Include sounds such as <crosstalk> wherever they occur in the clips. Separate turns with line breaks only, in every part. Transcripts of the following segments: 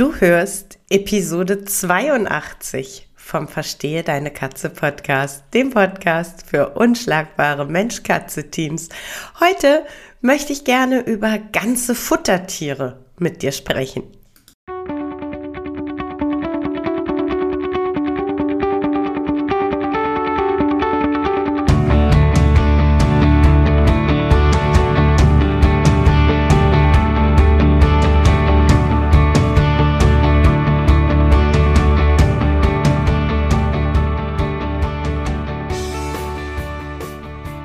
Du hörst Episode 82 vom Verstehe deine Katze Podcast, dem Podcast für unschlagbare Mensch-Katze-Teams. Heute möchte ich gerne über ganze Futtertiere mit dir sprechen.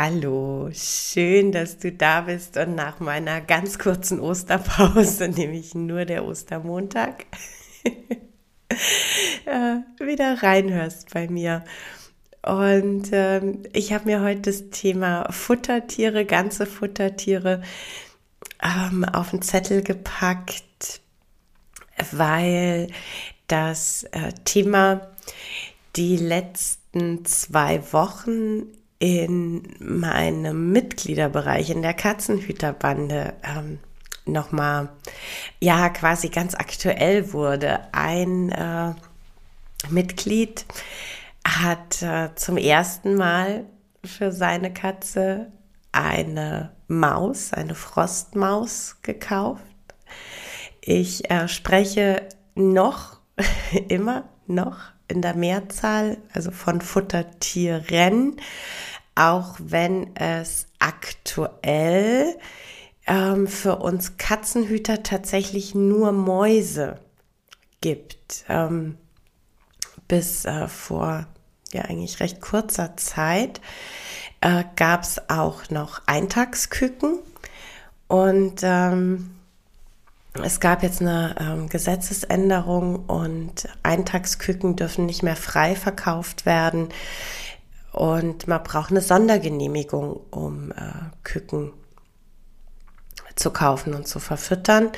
Hallo, schön, dass du da bist und nach meiner ganz kurzen Osterpause, <laughs> nämlich nur der Ostermontag, <laughs> äh, wieder reinhörst bei mir. Und ähm, ich habe mir heute das Thema Futtertiere, ganze Futtertiere ähm, auf den Zettel gepackt, weil das äh, Thema die letzten zwei Wochen in meinem Mitgliederbereich, in der Katzenhüterbande, ähm, nochmal, ja, quasi ganz aktuell wurde. Ein äh, Mitglied hat äh, zum ersten Mal für seine Katze eine Maus, eine Frostmaus gekauft. Ich äh, spreche noch, <laughs> immer noch in der Mehrzahl, also von Futtertieren, auch wenn es aktuell ähm, für uns Katzenhüter tatsächlich nur Mäuse gibt. Ähm, bis äh, vor ja eigentlich recht kurzer Zeit äh, gab es auch noch Eintagsküken und ähm, es gab jetzt eine ähm, Gesetzesänderung und Eintagsküken dürfen nicht mehr frei verkauft werden. Und man braucht eine Sondergenehmigung, um äh, Küken zu kaufen und zu verfüttern.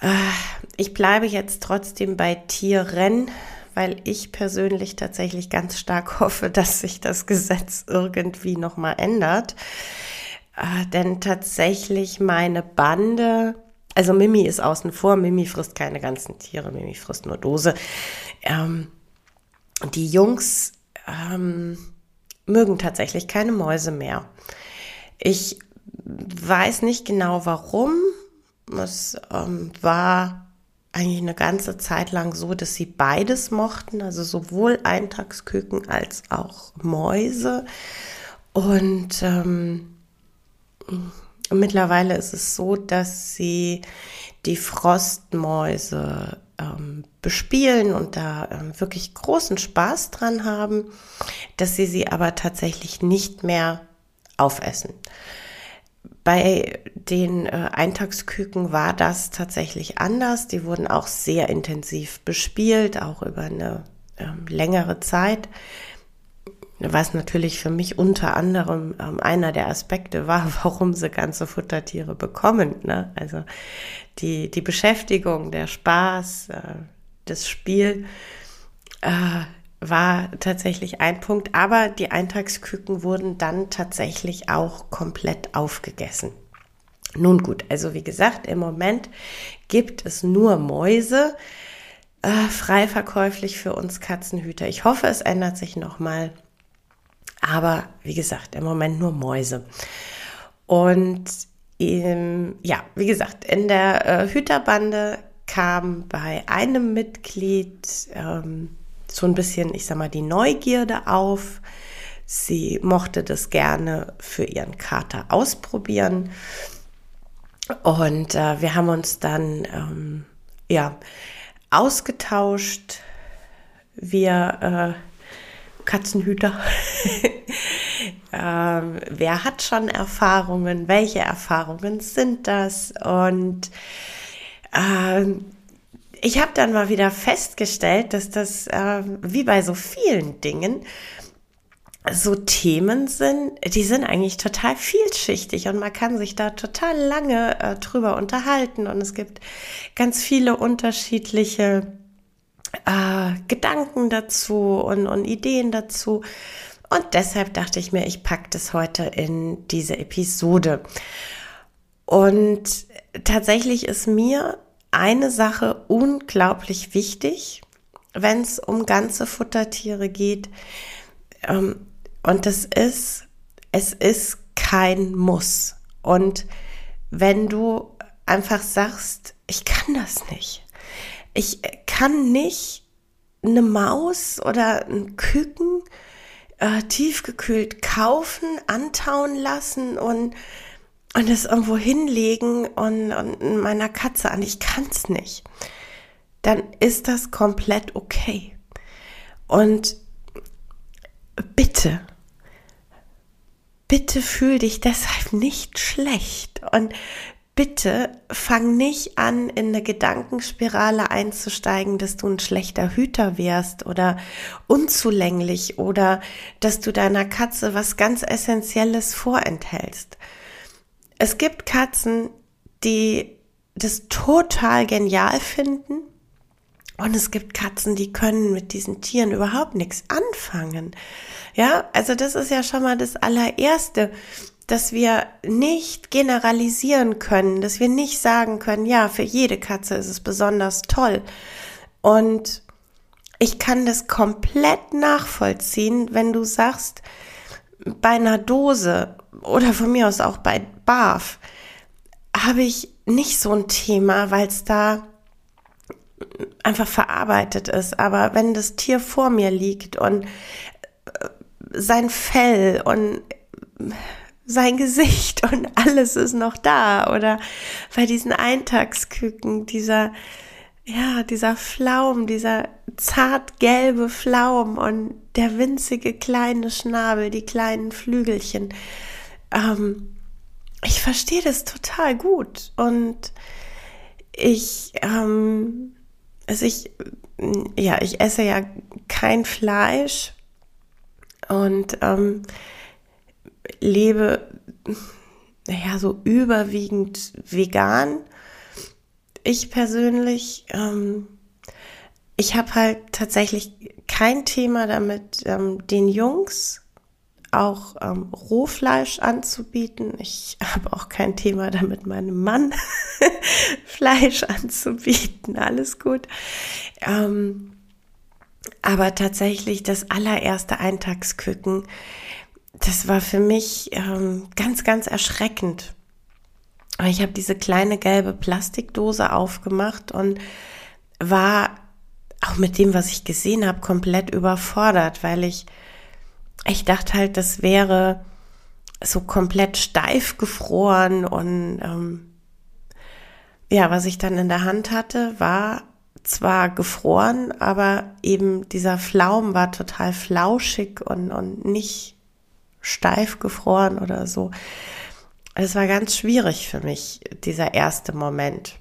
Äh, ich bleibe jetzt trotzdem bei Tieren, weil ich persönlich tatsächlich ganz stark <laughs> hoffe, dass sich das Gesetz irgendwie nochmal ändert. Äh, denn tatsächlich meine Bande also Mimi ist außen vor, Mimi frisst keine ganzen Tiere, Mimi frisst nur Dose. Ähm, die Jungs ähm, mögen tatsächlich keine Mäuse mehr. Ich weiß nicht genau warum. Es ähm, war eigentlich eine ganze Zeit lang so, dass sie beides mochten, also sowohl Eintagsküken als auch Mäuse. Und ähm, Mittlerweile ist es so, dass sie die Frostmäuse ähm, bespielen und da ähm, wirklich großen Spaß dran haben, dass sie sie aber tatsächlich nicht mehr aufessen. Bei den äh, Eintagsküken war das tatsächlich anders. Die wurden auch sehr intensiv bespielt, auch über eine ähm, längere Zeit was natürlich für mich unter anderem ähm, einer der Aspekte war, <laughs> warum sie ganze Futtertiere bekommen. Ne? Also die, die Beschäftigung, der Spaß, äh, das Spiel äh, war tatsächlich ein Punkt, aber die Eintagsküken wurden dann tatsächlich auch komplett aufgegessen. Nun gut, also wie gesagt, im Moment gibt es nur Mäuse, äh, frei verkäuflich für uns Katzenhüter. Ich hoffe, es ändert sich nochmal. Aber wie gesagt, im Moment nur Mäuse. Und ähm, ja, wie gesagt, in der äh, Hüterbande kam bei einem Mitglied ähm, so ein bisschen, ich sag mal, die Neugierde auf. Sie mochte das gerne für ihren Kater ausprobieren. Und äh, wir haben uns dann ähm, ja ausgetauscht. Wir äh, Katzenhüter. <laughs> ähm, wer hat schon Erfahrungen? Welche Erfahrungen sind das? Und ähm, ich habe dann mal wieder festgestellt, dass das äh, wie bei so vielen Dingen so Themen sind, die sind eigentlich total vielschichtig und man kann sich da total lange äh, drüber unterhalten und es gibt ganz viele unterschiedliche äh, Gedanken dazu und, und Ideen dazu. Und deshalb dachte ich mir, ich packe das heute in diese Episode. Und tatsächlich ist mir eine Sache unglaublich wichtig, wenn es um ganze Futtertiere geht. Ähm, und das ist, es ist kein Muss. Und wenn du einfach sagst, ich kann das nicht. Ich kann nicht eine Maus oder ein Küken äh, tiefgekühlt kaufen, antauen lassen und und es irgendwo hinlegen und, und meiner Katze an. Ich kann es nicht. Dann ist das komplett okay. Und bitte, bitte fühl dich deshalb nicht schlecht und bitte fang nicht an, in eine Gedankenspirale einzusteigen, dass du ein schlechter Hüter wärst oder unzulänglich oder dass du deiner Katze was ganz Essentielles vorenthältst. Es gibt Katzen, die das total genial finden und es gibt Katzen, die können mit diesen Tieren überhaupt nichts anfangen. Ja, also das ist ja schon mal das allererste, dass wir nicht generalisieren können, dass wir nicht sagen können, ja, für jede Katze ist es besonders toll. Und ich kann das komplett nachvollziehen, wenn du sagst, bei einer Dose oder von mir aus auch bei Barf habe ich nicht so ein Thema, weil es da einfach verarbeitet ist. Aber wenn das Tier vor mir liegt und äh, sein Fell und sein Gesicht und alles ist noch da oder bei diesen Eintagsküken, dieser, ja, dieser Flaum, dieser zart gelbe Flaum und der winzige kleine Schnabel, die kleinen Flügelchen. Ähm, ich verstehe das total gut und ich ähm, also ich, ja, ich esse ja kein Fleisch und ähm, lebe, naja, so überwiegend vegan. Ich persönlich, ähm, ich habe halt tatsächlich kein Thema damit, ähm, den Jungs auch ähm, Rohfleisch anzubieten. Ich <laughs> habe auch kein Thema damit, meinem Mann <laughs> Fleisch anzubieten. Alles gut. Ähm, aber tatsächlich das allererste Eintagsküken, das war für mich ähm, ganz, ganz erschreckend. Ich habe diese kleine gelbe Plastikdose aufgemacht und war auch mit dem, was ich gesehen habe, komplett überfordert, weil ich ich dachte halt, das wäre so komplett steif gefroren und ähm, ja, was ich dann in der Hand hatte, war zwar gefroren, aber eben dieser Flaum war total flauschig und, und nicht steif gefroren oder so. Es war ganz schwierig für mich, dieser erste Moment.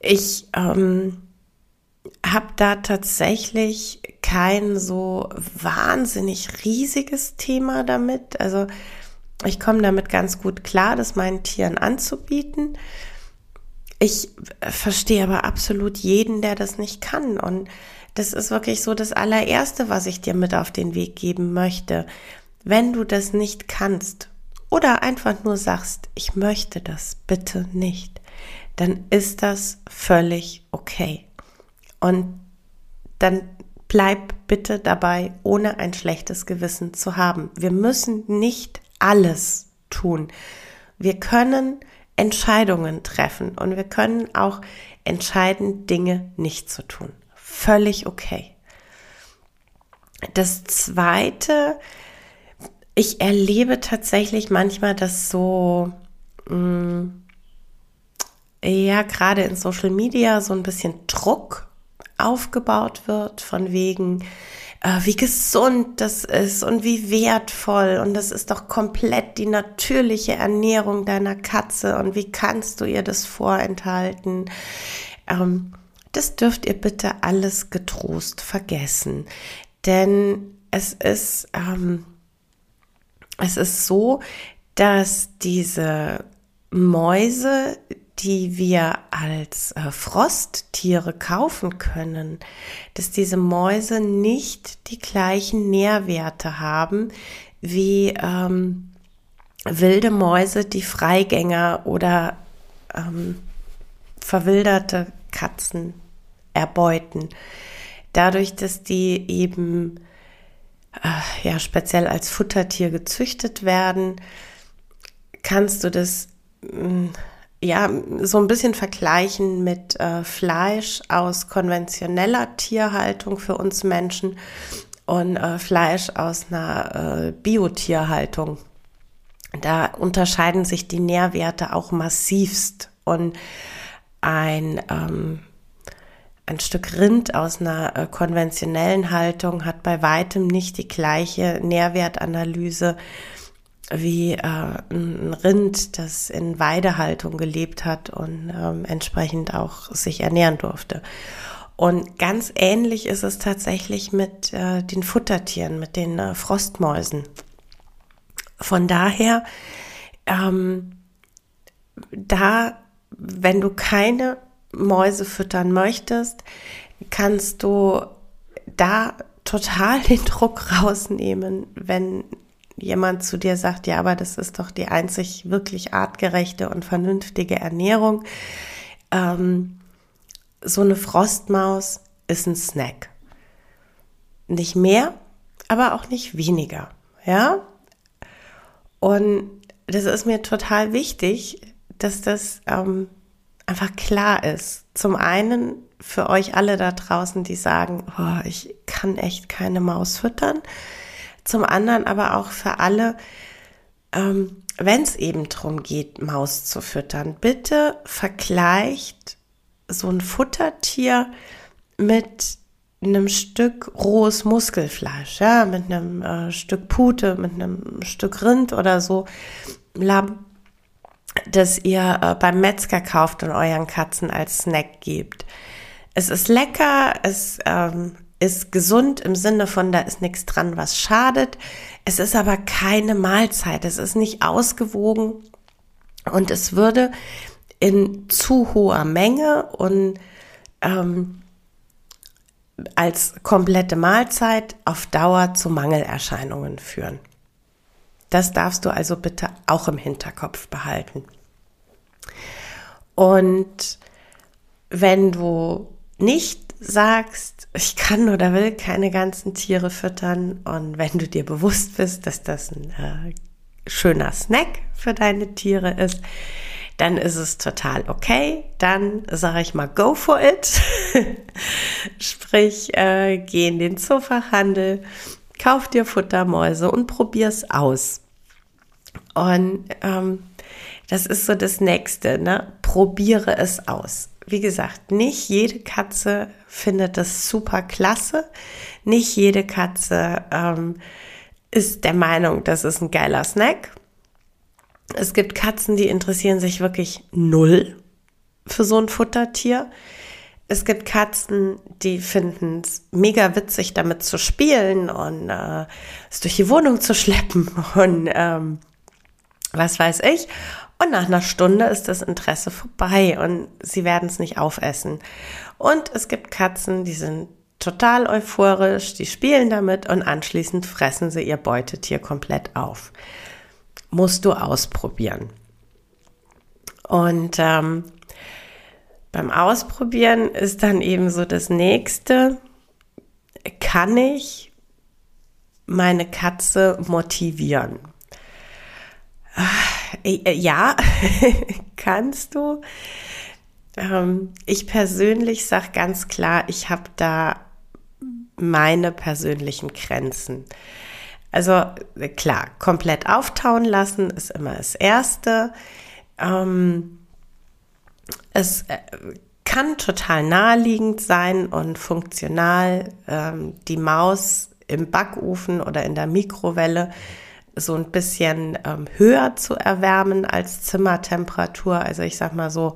Ich ähm, habe da tatsächlich kein so wahnsinnig riesiges Thema damit. Also ich komme damit ganz gut klar, das meinen Tieren anzubieten. Ich verstehe aber absolut jeden, der das nicht kann. Und das ist wirklich so das allererste, was ich dir mit auf den Weg geben möchte. Wenn du das nicht kannst oder einfach nur sagst, ich möchte das bitte nicht, dann ist das völlig okay. Und dann bleib bitte dabei, ohne ein schlechtes Gewissen zu haben. Wir müssen nicht alles tun. Wir können Entscheidungen treffen und wir können auch entscheiden, Dinge nicht zu tun. Völlig okay. Das zweite, ich erlebe tatsächlich manchmal, dass so, mh, mm, ja, gerade in Social Media so ein bisschen Druck aufgebaut wird, von wegen, äh, wie gesund das ist und wie wertvoll und das ist doch komplett die natürliche Ernährung deiner Katze und wie kannst du ihr das vorenthalten? Ähm, das dürft ihr bitte alles getrost vergessen, denn es ist, ähm, es ist so, dass diese Mäuse, die wir als äh, Frosttiere kaufen können, dass diese Mäuse nicht die gleichen Nährwerte haben wie ähm, wilde Mäuse, die Freigänger oder ähm, verwilderte Katzen erbeuten. Dadurch, dass die eben äh, ja speziell als Futtertier gezüchtet werden, kannst du das mm, ja so ein bisschen vergleichen mit äh, Fleisch aus konventioneller Tierhaltung für uns Menschen und äh, Fleisch aus einer äh, Biotierhaltung. Da unterscheiden sich die Nährwerte auch massivst und ein ähm, ein Stück Rind aus einer äh, konventionellen Haltung hat bei weitem nicht die gleiche Nährwertanalyse wie äh, ein Rind, das in Weidehaltung gelebt hat und ähm, entsprechend auch sich ernähren durfte. Und ganz ähnlich ist es tatsächlich mit äh, den Futtertieren, mit den äh, Frostmäusen. Von daher, ähm, da, wenn du keine Mäuse füttern möchtest, kannst du da total <laughs> den Druck rausnehmen, wenn jemand zu dir sagt, ja, aber das ist doch die einzig wirklich artgerechte und vernünftige Ernährung. Ähm, so eine Frostmaus ist ein Snack. Nicht mehr, aber auch nicht weniger. Ja? Und das ist mir total wichtig, dass das ähm, einfach klar ist. Zum einen für euch alle da draußen, die sagen, oh, ich kann echt keine Maus füttern. Zum anderen aber auch für alle, ähm, wenn es eben darum geht, Maus zu füttern, bitte vergleicht so ein Futtertier mit einem Stück rohes Muskelfleisch, ja, mit einem äh, Stück Pute, mit einem Stück Rind oder so, das ihr äh, beim Metzger kauft und euren Katzen als Snack gebt. Es ist lecker, es ähm, ist gesund im Sinne von, da ist nichts dran, was schadet. Es ist aber keine Mahlzeit, es ist nicht ausgewogen und es würde in zu hoher Menge und ähm, als komplette Mahlzeit auf Dauer zu Mangelerscheinungen führen. Das darfst du also bitte auch im Hinterkopf behalten. Und wenn du nicht sagst, ich kann oder will keine ganzen Tiere füttern und wenn du dir bewusst bist, dass das ein äh, schöner Snack für deine Tiere ist, dann ist es total okay. Dann sage ich mal, go for it. <laughs> Sprich, äh, geh in den Zoofachhandel, kauf dir Futtermäuse und probier's aus. Und ähm, das ist so das Nächste, ne? Probiere es aus wie gesagt, nicht jede Katze findet das super klasse. Nicht jede Katze ähm, ist der Meinung, das ist ein geiler Snack. Es gibt Katzen, die interessieren sich wirklich null für so ein Futtertier. Es gibt Katzen, die finden es mega witzig, damit zu spielen und äh, es durch die Wohnung zu schleppen <laughs> und ähm, was weiß ich. Und nach einer Stunde ist das Interesse vorbei und sie werden es nicht aufessen. Und es gibt Katzen, die sind total euphorisch, die spielen damit und anschließend fressen sie ihr Beutetier komplett auf. Musst du ausprobieren. Und ähm, beim Ausprobieren ist dann eben so das nächste, kann ich meine Katze motivieren? Äh, äh, ja, <laughs> kannst du. Ähm, ich persönlich sage ganz klar, ich habe da meine persönlichen Grenzen. Also äh, klar, komplett auftauen lassen ist immer das Erste. Ähm, es kann total naheliegend sein und funktional. Ähm, die Maus im Backofen oder in der Mikrowelle so ein bisschen ähm, höher zu erwärmen als Zimmertemperatur. Also ich sag mal so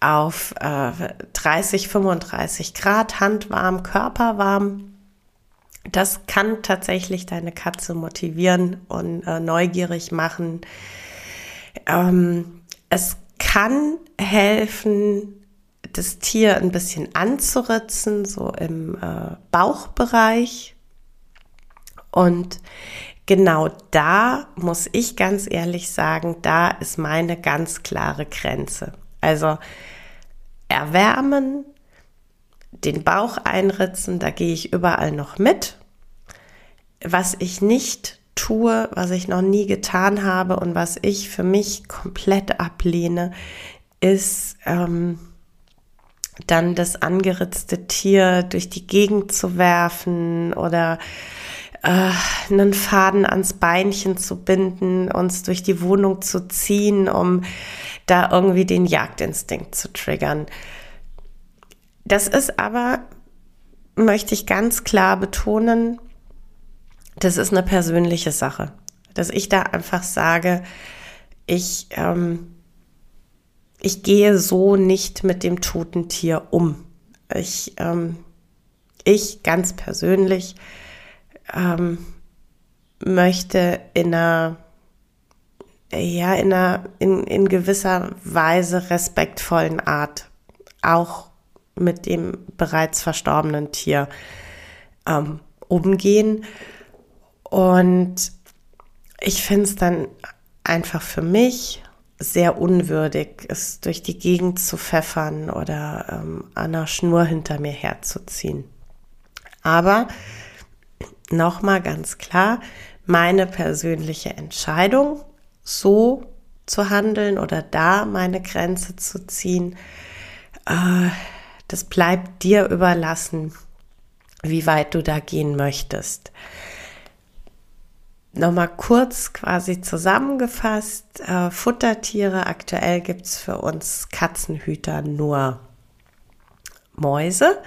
auf äh, 30, 35 Grad, handwarm, körperwarm. Das kann tatsächlich deine Katze motivieren und äh, neugierig machen. Ähm, es kann helfen, das Tier ein bisschen anzuritzen, so im äh, Bauchbereich. Und genau da muss ich ganz ehrlich sagen, da ist meine ganz klare Grenze. Also erwärmen, den Bauch einritzen, da gehe ich überall noch mit. Was ich nicht tue, was ich noch nie getan habe und was ich für mich komplett ablehne, ist ähm, dann das angeritzte Tier durch die Gegend zu werfen oder äh, einen Faden ans Beinchen zu binden, uns durch die Wohnung zu ziehen, um da irgendwie den Jagdinstinkt zu triggern. Das ist aber, möchte ich ganz klar betonen, das ist eine persönliche Sache. Dass ich da einfach sage, ich, ähm, ich gehe so nicht mit dem toten Tier um. Ich, ähm, ich ganz persönlich ähm, möchte in einer, ja, in einer, in, in gewisser Weise respektvollen Art auch mit dem bereits verstorbenen Tier ähm, umgehen. Und ich finde es dann einfach für mich sehr unwürdig, es durch die Gegend zu pfeffern oder ähm, an einer Schnur hinter mir herzuziehen. Aber nochmal ganz klar, meine persönliche Entscheidung, so zu handeln oder da meine Grenze zu ziehen, äh, das bleibt dir überlassen, wie weit du da gehen möchtest. Nochmal kurz quasi zusammengefasst, äh, Futtertiere, aktuell gibt es für uns Katzenhüter nur Mäuse.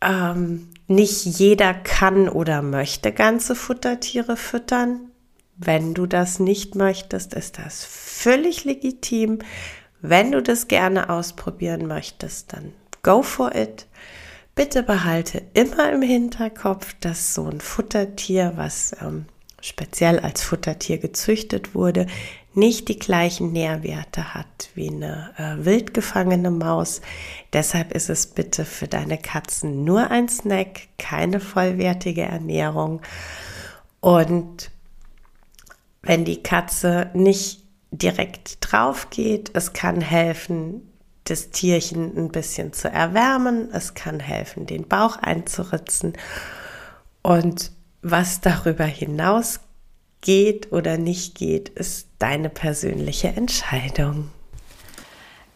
Ähm, nicht jeder kann oder möchte ganze Futtertiere füttern. Wenn du das nicht möchtest, ist das völlig legitim. Wenn du das gerne ausprobieren möchtest, dann go for it. Bitte behalte immer im Hinterkopf, dass so ein Futtertier, was ähm, speziell als Futtertier gezüchtet wurde, nicht die gleichen Nährwerte hat wie eine äh, wild gefangene Maus. Deshalb ist es bitte für deine Katzen nur ein Snack, keine vollwertige Ernährung. Und wenn die Katze nicht direkt drauf geht, es kann helfen, das Tierchen ein bisschen zu erwärmen, es kann helfen, den Bauch einzuritzen. Und was darüber hinaus geht oder nicht geht, ist deine persönliche Entscheidung.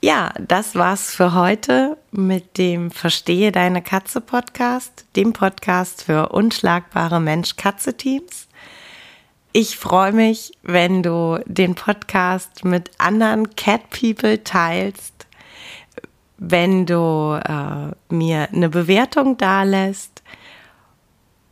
Ja, das war's für heute mit dem Verstehe deine Katze Podcast, dem Podcast für unschlagbare Mensch-Katze-Teams. Ich freue mich, wenn du den Podcast mit anderen Cat People teilst, wenn du äh, mir eine Bewertung dalässt